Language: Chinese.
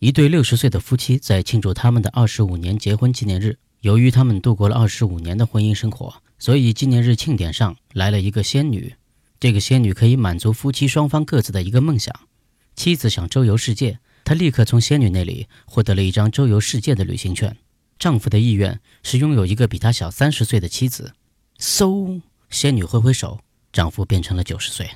一对六十岁的夫妻在庆祝他们的二十五年结婚纪念日。由于他们度过了二十五年的婚姻生活，所以纪念日庆典上来了一个仙女。这个仙女可以满足夫妻双方各自的一个梦想。妻子想周游世界，她立刻从仙女那里获得了一张周游世界的旅行券。丈夫的意愿是拥有一个比他小三十岁的妻子。嗖，仙女挥挥手，丈夫变成了九十岁。